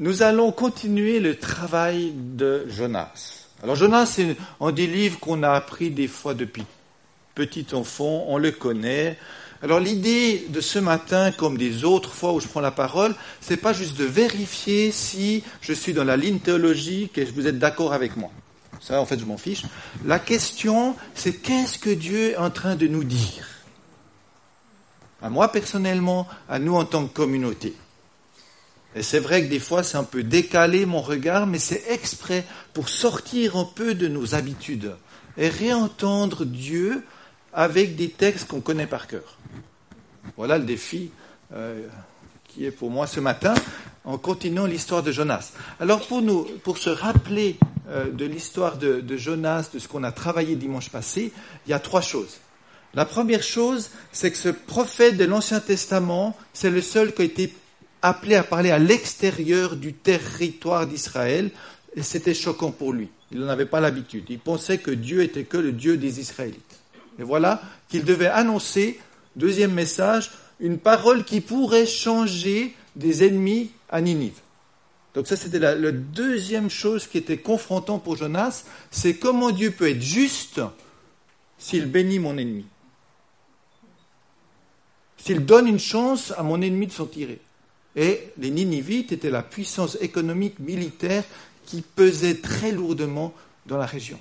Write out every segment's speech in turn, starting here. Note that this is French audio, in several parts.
nous allons continuer le travail de Jonas. Alors Jonas, c'est un des livres qu'on a appris des fois depuis petit enfant, on le connaît. Alors l'idée de ce matin, comme des autres fois où je prends la parole, c'est pas juste de vérifier si je suis dans la ligne théologique et vous êtes d'accord avec moi. Ça, en fait, je m'en fiche. La question, c'est qu'est-ce que Dieu est en train de nous dire? À moi personnellement, à nous en tant que communauté. Et c'est vrai que des fois, c'est un peu décalé mon regard, mais c'est exprès pour sortir un peu de nos habitudes et réentendre Dieu avec des textes qu'on connaît par cœur. Voilà le défi euh, qui est pour moi ce matin, en continuant l'histoire de Jonas. Alors pour nous, pour se rappeler euh, de l'histoire de, de Jonas, de ce qu'on a travaillé dimanche passé, il y a trois choses. La première chose, c'est que ce prophète de l'Ancien Testament, c'est le seul qui a été appelé à parler à l'extérieur du territoire d'Israël, c'était choquant pour lui. Il n'en avait pas l'habitude. Il pensait que Dieu était que le Dieu des Israélites. Et voilà qu'il devait annoncer, deuxième message, une parole qui pourrait changer des ennemis à Ninive. Donc ça, c'était la, la, deuxième chose qui était confrontant pour Jonas, c'est comment Dieu peut être juste s'il bénit mon ennemi. S'il donne une chance à mon ennemi de s'en tirer. Et les Ninivites étaient la puissance économique, militaire qui pesait très lourdement dans la région.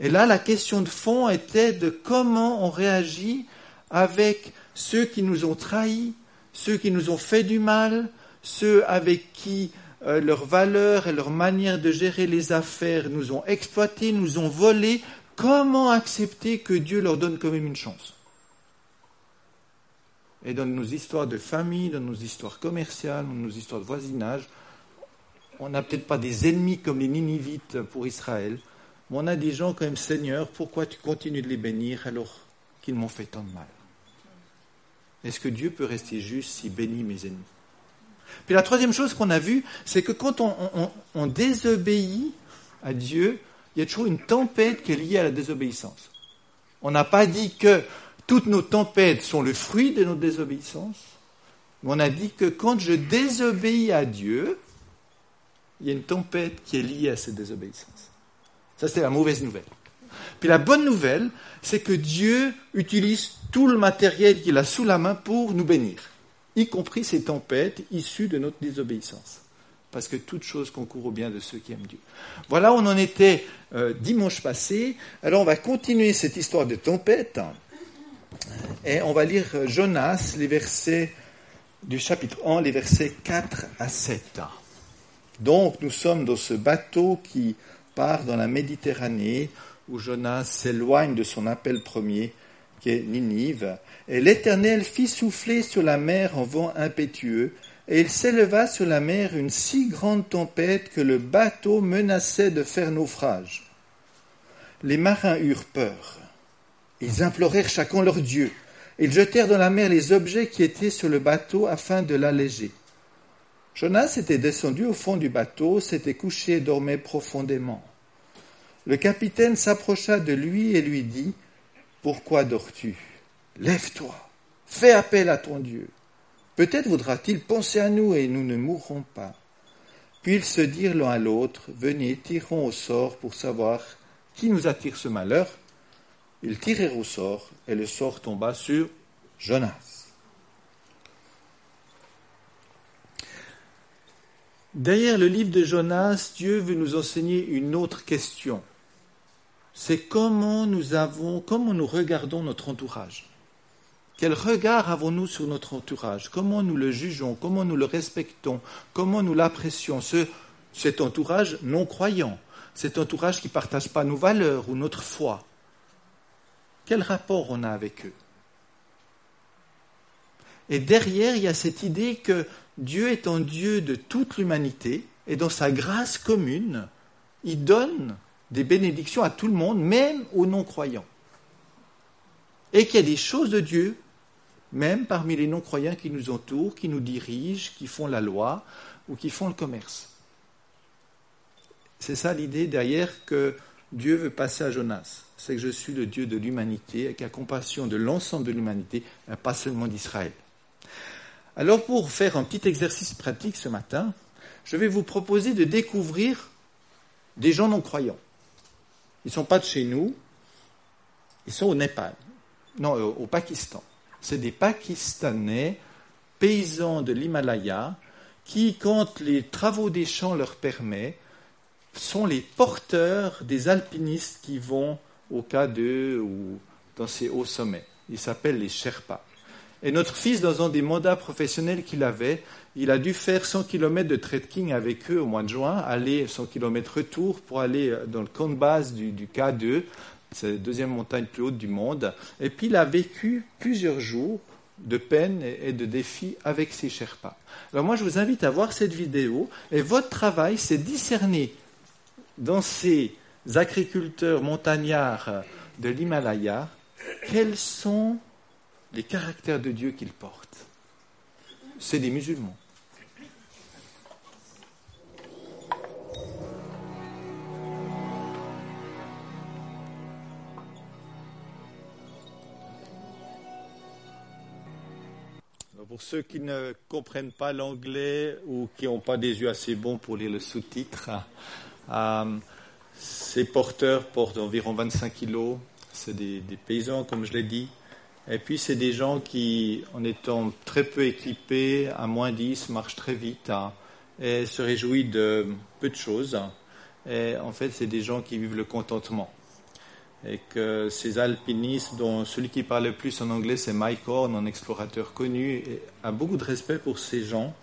Et là, la question de fond était de comment on réagit avec ceux qui nous ont trahis, ceux qui nous ont fait du mal, ceux avec qui euh, leurs valeurs et leur manière de gérer les affaires nous ont exploités, nous ont volés. Comment accepter que Dieu leur donne quand même une chance? Et dans nos histoires de famille, dans nos histoires commerciales, dans nos histoires de voisinage, on n'a peut-être pas des ennemis comme les Ninivites pour Israël, mais on a des gens quand même, Seigneur, pourquoi tu continues de les bénir alors qu'ils m'ont fait tant de mal? Est-ce que Dieu peut rester juste s'il bénit mes ennemis? Puis la troisième chose qu'on a vue, c'est que quand on, désobéit à Dieu, il y a toujours une tempête qui est liée à la désobéissance. On n'a pas dit que toutes nos tempêtes sont le fruit de notre désobéissance, on a dit que quand je désobéis à Dieu, il y a une tempête qui est liée à cette désobéissance. Ça, c'est la mauvaise nouvelle. Puis la bonne nouvelle, c'est que Dieu utilise tout le matériel qu'il a sous la main pour nous bénir, y compris ces tempêtes issues de notre désobéissance. Parce que toute chose concourt au bien de ceux qui aiment Dieu. Voilà, on en était euh, dimanche passé. Alors on va continuer cette histoire de tempête. Et on va lire Jonas, les versets du chapitre 1, les versets 4 à 7. Donc nous sommes dans ce bateau qui part dans la Méditerranée, où Jonas s'éloigne de son appel premier, qui est Ninive. Et l'Éternel fit souffler sur la mer un vent impétueux, et il s'éleva sur la mer une si grande tempête que le bateau menaçait de faire naufrage. Les marins eurent peur. Ils implorèrent chacun leur Dieu. Ils jetèrent dans la mer les objets qui étaient sur le bateau afin de l'alléger. Jonas était descendu au fond du bateau, s'était couché et dormait profondément. Le capitaine s'approcha de lui et lui dit Pourquoi dors-tu? Lève-toi, fais appel à ton Dieu. Peut-être voudra-t-il penser à nous et nous ne mourrons pas. Puis ils se dirent l'un à l'autre Venez, tirons au sort pour savoir qui nous attire ce malheur. Ils tirèrent au sort et le sort tomba sur Jonas. Derrière le livre de Jonas, Dieu veut nous enseigner une autre question. C'est comment nous avons, comment nous regardons notre entourage? Quel regard avons-nous sur notre entourage? Comment nous le jugeons? Comment nous le respectons? Comment nous l'apprécions? Ce, Cet entourage non croyant, cet entourage qui ne partage pas nos valeurs ou notre foi. Quel rapport on a avec eux Et derrière, il y a cette idée que Dieu est un Dieu de toute l'humanité et dans sa grâce commune, il donne des bénédictions à tout le monde, même aux non-croyants. Et qu'il y a des choses de Dieu, même parmi les non-croyants qui nous entourent, qui nous dirigent, qui font la loi ou qui font le commerce. C'est ça l'idée derrière que Dieu veut passer à Jonas. C'est que je suis le Dieu de l'humanité qui a compassion de l'ensemble de l'humanité, pas seulement d'Israël. Alors pour faire un petit exercice pratique ce matin, je vais vous proposer de découvrir des gens non croyants. Ils ne sont pas de chez nous, ils sont au Népal, non, au Pakistan. C'est des Pakistanais, paysans de l'Himalaya, qui, quand les travaux des champs leur permettent, sont les porteurs des alpinistes qui vont au K2 ou dans ces hauts sommets. Ils s'appellent les Sherpas. Et notre fils, dans un des mandats professionnels qu'il avait, il a dû faire 100 km de trekking avec eux au mois de juin, aller 100 km retour pour aller dans le camp de base du, du K2, c'est la deuxième montagne plus haute du monde. Et puis il a vécu plusieurs jours de peine et de défis avec ces Sherpas. Alors moi, je vous invite à voir cette vidéo. Et votre travail, c'est discerner dans ces agriculteurs montagnards de l'Himalaya quels sont les caractères de Dieu qu'ils portent? C'est des musulmans. Pour ceux qui ne comprennent pas l'anglais ou qui n'ont pas des yeux assez bons pour lire le sous-titre, ces porteurs portent environ 25 kilos. C'est des, paysans, comme je l'ai dit. Et puis, c'est des gens qui, en étant très peu équipés, à moins 10, marchent très vite hein, et se réjouissent de peu de choses. En fait, c'est des gens qui vivent le contentement et que ces alpinistes, dont celui qui parle le plus en anglais, c'est Mike Horn, un explorateur connu, a beaucoup de respect pour ces gens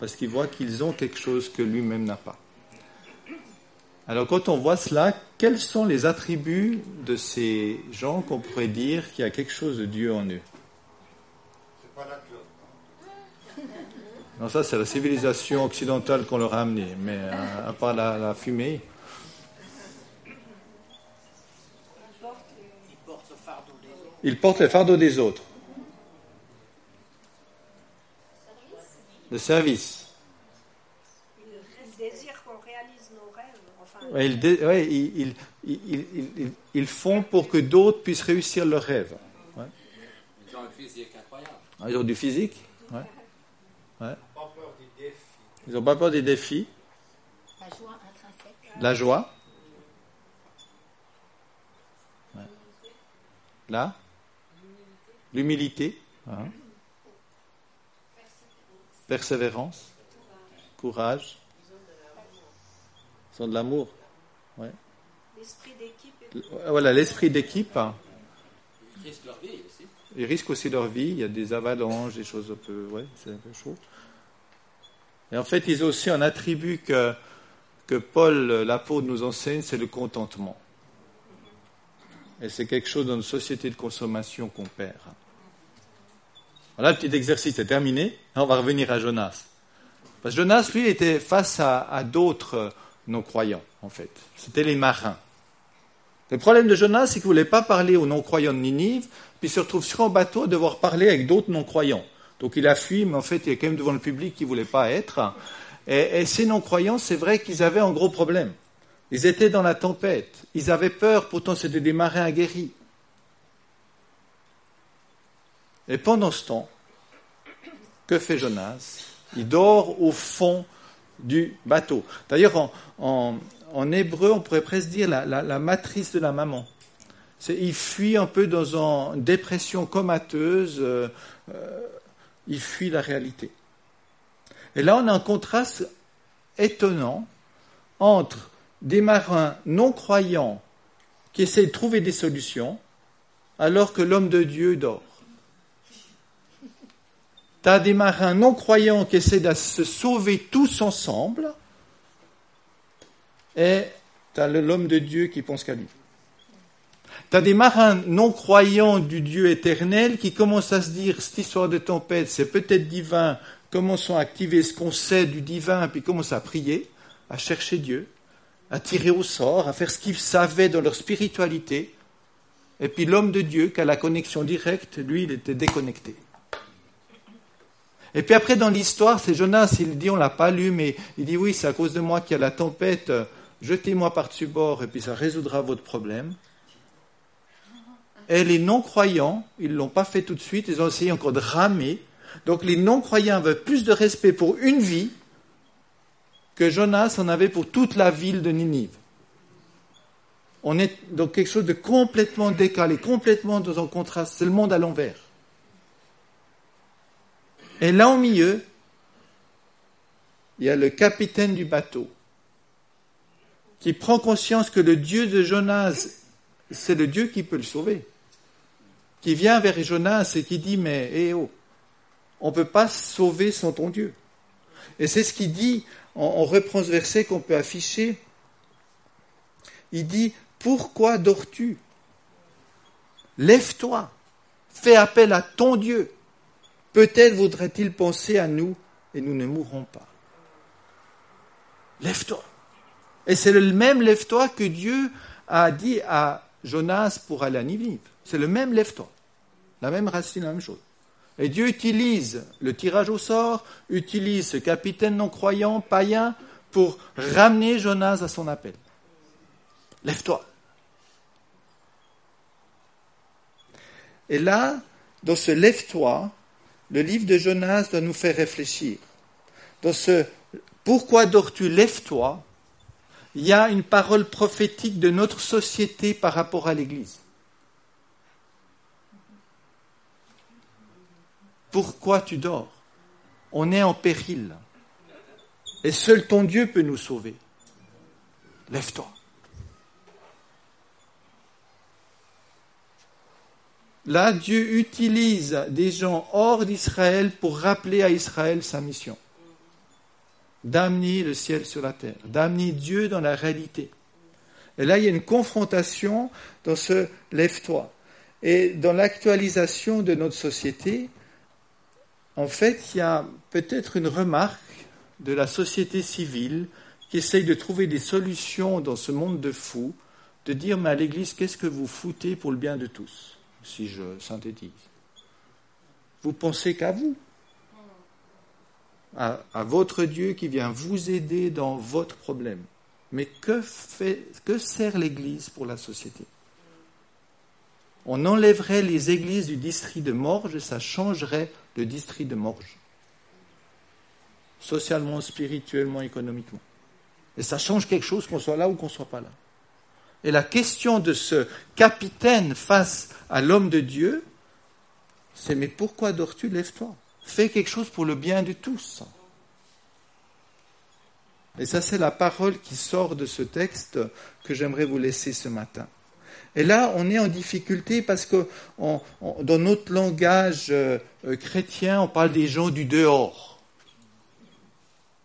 parce qu'il voit qu'ils ont quelque chose que lui-même n'a pas. Alors quand on voit cela, quels sont les attributs de ces gens qu'on pourrait dire qu'il y a quelque chose de Dieu en eux? C'est pas la Non, ça c'est la civilisation occidentale qu'on leur a amené, mais euh, à, part la fumée. Il porte le fardeau des autres. Le service. Il désire qu'on réalise nos rêves. Enfin, ils, ils, font pour que d'autres puissent réussir leurs rêves. Ils ont un physique incroyable. Ah, ils ont du physique? Ouais. Ouais. Ils n'ont pas peur des défis? La joie intrinsèque. La joie? Là? L'humilité, hein? persévérance, courage, sont de l'amour. Ouais. L'esprit d'équipe. Voilà, l'esprit d'équipe. Ils risquent leur vie aussi. Ils risquent aussi leur vie. Il y a des avalanches, des choses un peu. Ouais, c'est un peu chaud. Et en fait, ils ont aussi un attribut que, que Paul, l'apôtre, nous enseigne c'est le contentement. Et c'est quelque chose dans une société de consommation qu'on perd. Voilà, le petit exercice est terminé. On va revenir à Jonas. Parce que Jonas, lui, était face à, d'autres non-croyants, en fait. C'était les marins. Le problème de Jonas, c'est qu'il ne voulait pas parler aux non-croyants de Ninive, puis il se retrouve sur un bateau à devoir parler avec d'autres non-croyants. Donc il a fui, mais en fait, il est quand même devant le public qu'il ne voulait pas être. Et, et ces non-croyants, c'est vrai qu'ils avaient un gros problème. Ils étaient dans la tempête. Ils avaient peur, pourtant c'était des marins aguerris. Et pendant ce temps, que fait Jonas? Il dort au fond du bateau. D'ailleurs, en, hébreu, on pourrait presque dire la, matrice de la maman. il fuit un peu dans une dépression comateuse, euh, euh, il fuit la réalité. Et là, on a un contraste étonnant entre des marins non croyants qui essaient de trouver des solutions, alors que l'homme de Dieu dort. Tu as des marins non croyants qui essaient de se sauver tous ensemble, et tu as l'homme de Dieu qui pense qu'à lui. Tu as des marins non croyants du Dieu éternel qui commencent à se dire, cette histoire de tempête, c'est peut-être divin, commençons à activer ce qu'on sait du divin, puis commencent à prier, à chercher Dieu, à tirer au sort, à faire ce qu'ils savaient dans leur spiritualité. Et puis l'homme de Dieu, qui a la connexion directe, lui, il était déconnecté. Et puis après, dans l'histoire, c'est Jonas, il dit, on l'a pas lu, mais il dit, oui, c'est à cause de moi qu'il y a la tempête, jetez-moi par-dessus bord, et puis ça résoudra votre problème. Et les non-croyants, ils ne l'ont pas fait tout de suite, ils ont essayé encore de ramer, Donc les non-croyants avaient plus de respect pour une vie que Jonas en avait pour toute la ville de Ninive. On est dans quelque chose de complètement décalé, complètement dans un contraste. C'est le monde à l'envers. Et là au milieu, il y a le capitaine du bateau qui prend conscience que le Dieu de Jonas, c'est le Dieu qui peut le sauver. Qui vient vers Jonas et qui dit, mais eh oh, on ne peut pas sauver sans ton Dieu. Et c'est ce qu'il dit, on, reprend ce verset qu'on peut afficher. Il dit, pourquoi dors-tu? Lève-toi, fais appel à ton Dieu. Peut-être voudrait-il penser à nous et nous ne mourrons pas. Lève-toi. Et c'est le même lève-toi que Dieu a dit à Jonas pour aller à Nivive. C'est le même lève-toi. La même racine, la même chose. Et Dieu utilise le tirage au sort, utilise ce capitaine non-croyant, païen, pour ramener Jonas à son appel. Lève-toi. Et là, dans ce lève-toi, le livre de Jonas doit nous faire réfléchir. Dans ce pourquoi dors-tu, lève-toi, il y a une parole prophétique de notre société par rapport à l'Église. Pourquoi tu dors? On est en péril. Et seul ton Dieu peut nous sauver. Lève-toi. Là, Dieu utilise des gens hors d'Israël pour rappeler à Israël sa mission. D'amener le ciel sur la terre, d'amener Dieu dans la réalité. Et là, il y a une confrontation dans ce lève-toi. Et dans l'actualisation de notre société, en fait, il y a peut-être une remarque de la société civile qui essaye de trouver des solutions dans ce monde de fous, de dire, mais à l'Église, qu'est-ce que vous foutez pour le bien de tous, si je synthétise? Vous pensez qu'à vous, à, votre Dieu qui vient vous aider dans votre problème. Mais que, fait, que sert l'Église pour la société? On enlèverait les églises du district de Morges et ça changerait le district de Morges. Socialement, spirituellement, économiquement. Et ça change quelque chose qu'on soit là ou qu'on ne soit pas là. Et la question de ce capitaine face à l'homme de Dieu, c'est mais pourquoi dors-tu? Lève-toi. Fais quelque chose pour le bien de tous. Et ça, c'est la parole qui sort de ce texte que j'aimerais vous laisser ce matin. Et là, on est en difficulté parce que dans notre langage euh, euh, chrétien, on parle des gens du dehors.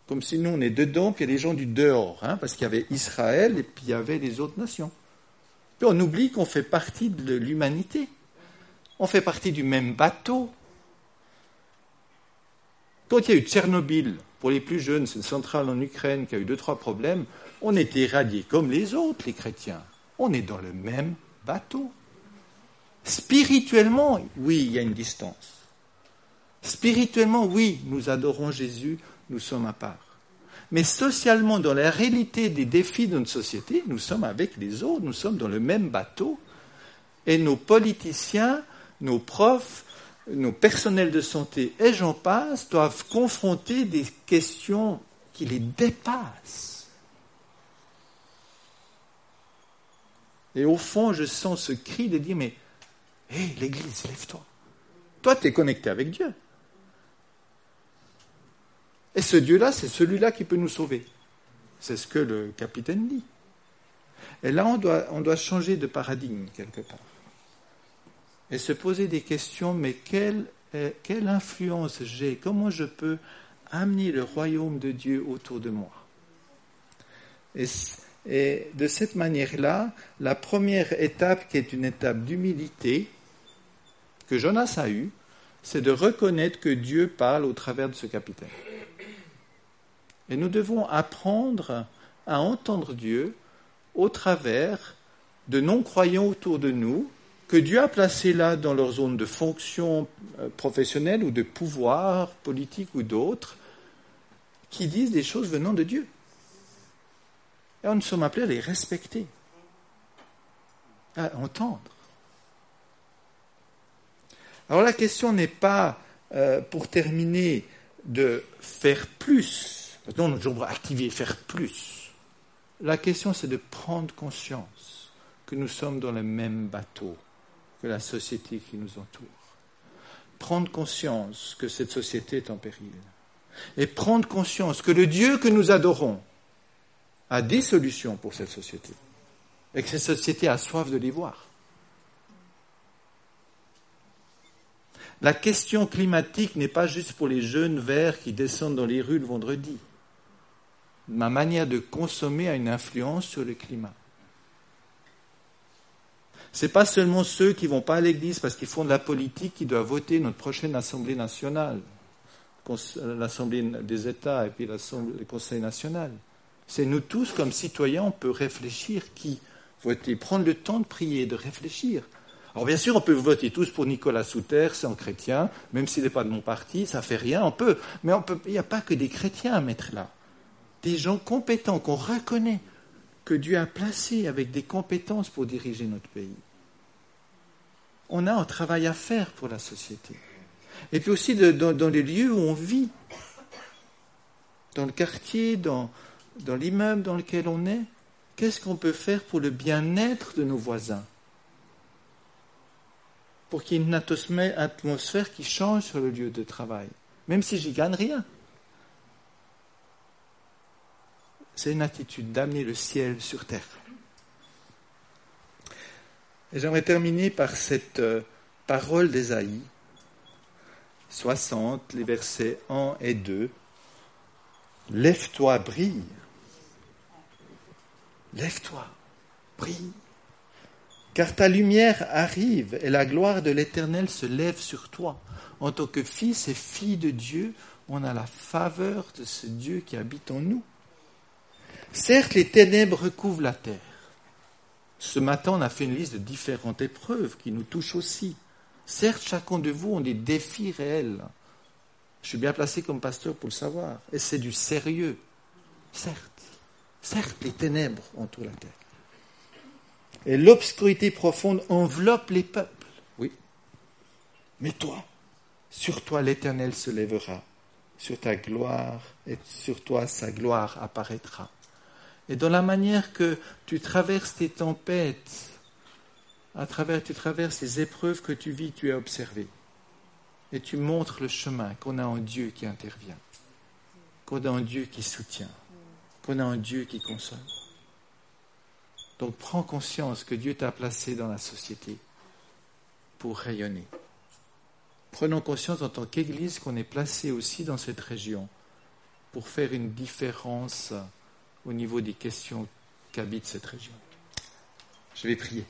Comme si nous, on est dedans, puis il y a des gens du dehors, hein, parce qu'il y avait Israël et puis il y avait les autres nations. Puis on oublie qu'on fait partie de l'humanité. On fait partie du même bateau. Quand il y a eu Tchernobyl, pour les plus jeunes, c'est une centrale en Ukraine qui a eu deux, trois problèmes, on était irradiés comme les autres, les chrétiens on est dans le même bateau. Spirituellement, oui, il y a une distance. Spirituellement, oui, nous adorons Jésus, nous sommes à part. Mais socialement, dans la réalité des défis de notre société, nous sommes avec les autres, nous sommes dans le même bateau. Et nos politiciens, nos profs, nos personnels de santé et j'en passe doivent confronter des questions qui les dépassent. Et au fond, je sens ce cri de dire, mais, hé, l'Église, lève-toi. Toi, tu es connecté avec Dieu. Et ce Dieu-là, c'est celui-là qui peut nous sauver. C'est ce que le capitaine dit. Et là, on doit, on doit changer de paradigme quelque part. Et se poser des questions, mais quelle, quelle influence j'ai? Comment je peux amener le royaume de Dieu autour de moi? Et et de cette manière-là, la première étape, qui est une étape d'humilité, que Jonas a eue, c'est de reconnaître que Dieu parle au travers de ce capitaine. Et nous devons apprendre à entendre Dieu au travers de non-croyants autour de nous, que Dieu a placés là dans leur zone de fonction euh, professionnelle ou de pouvoir politique ou d'autres, qui disent des choses venant de Dieu. Et nous sommes appelés à les respecter, à entendre. Alors la question n'est pas euh, pour terminer, de faire plus. Maintenant, est toujours activer, faire plus. La question, c'est de prendre conscience que nous sommes dans le même bateau que la société qui nous entoure. Prendre conscience que cette société est en péril. Et prendre conscience que le Dieu que nous adorons a des solutions pour cette société. Et que cette société a soif de les voir. La question climatique n'est pas juste pour les jeunes verts qui descendent dans les rues le vendredi. Ma manière de consommer a une influence sur le climat. Ce n'est pas seulement ceux qui vont pas à l'église parce qu'ils font de la politique qui doivent voter notre prochaine Assemblée nationale, l'Assemblée des États et puis le Conseil national. C'est nous tous, comme citoyens, on peut réfléchir qui voter, prendre le temps de prier, de réfléchir. Alors bien sûr, on peut voter tous pour Nicolas Souter, c'est un chrétien, même s'il n'est pas de mon parti, ça fait rien, on peut. Mais il n'y a pas que des chrétiens à mettre là. Des gens compétents qu'on reconnaît, que Dieu a placés avec des compétences pour diriger notre pays. On a un travail à faire pour la société. Et puis aussi dans, les lieux où on vit, dans le quartier, dans, l'immeuble dans lequel on est, qu'est-ce qu'on peut faire pour le bien-être de nos voisins? Pour qu'il y ait une atmosphère qui change sur le lieu de travail, même si j'y gagne rien. C'est une attitude d'amener le ciel sur terre. Et j'aimerais terminer par cette euh, parole d'Ésaïe 60, les versets 1 et 2. Lève-toi, brille. Lève-toi, brille car ta lumière arrive et la gloire de l'Éternel se lève sur toi. En tant que fils et fille de Dieu, on a la faveur de ce Dieu qui habite en nous. Certes, les ténèbres recouvrent la terre. Ce matin, on a fait une liste de différentes épreuves qui nous touchent aussi. Certes, chacun de vous a des défis réels. Je suis bien placé comme pasteur pour le savoir. Et c'est du sérieux. Certes. Certes, les ténèbres entourent la terre. Et l'obscurité profonde enveloppe les peuples. Oui. Mais toi, sur toi l'Éternel se lèvera, sur ta gloire et sur toi sa gloire apparaîtra. Et dans la manière que tu traverses tes tempêtes, à travers tu traverses les épreuves que tu vis, tu es observé. Et tu montres le chemin qu'on a un Dieu qui intervient, qu'on a un Dieu qui soutient, qu'on a un Dieu qui console. Donc prends conscience que Dieu t'a placé dans la société pour rayonner. Prenons conscience en tant qu'Église qu'on est placé aussi dans cette région pour faire une différence au niveau des questions qu'habite cette région. Je vais prier.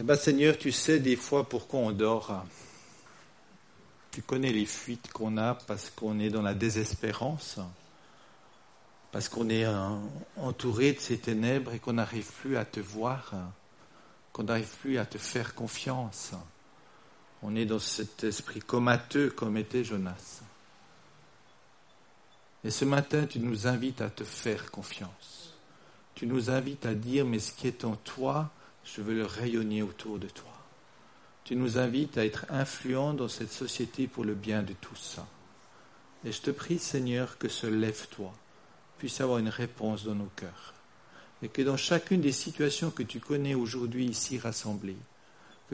Eh bien, Seigneur, tu sais des fois pourquoi on dort. Tu connais les fuites qu'on a parce qu'on est dans la désespérance, parce qu'on est entouré de ces ténèbres et qu'on n'arrive plus à te voir, qu'on n'arrive plus à te faire confiance. On est dans cet esprit comateux comme était Jonas. Et ce matin, tu nous invites à te faire confiance. Tu nous invites à dire, mais ce qui est en toi, je veux le rayonner autour de toi. Tu nous invites à être influents dans cette société pour le bien de tous. Et je te prie, Seigneur, que ce lève-toi puisse avoir une réponse dans nos cœurs. Et que dans chacune des situations que tu connais aujourd'hui ici rassemblées,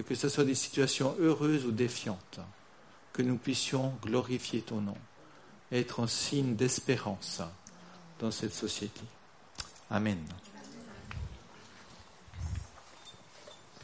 que, ce soit des situations heureuses ou défiantes, que nous puissions glorifier ton nom, être en signe d'espérance dans cette société. Amen.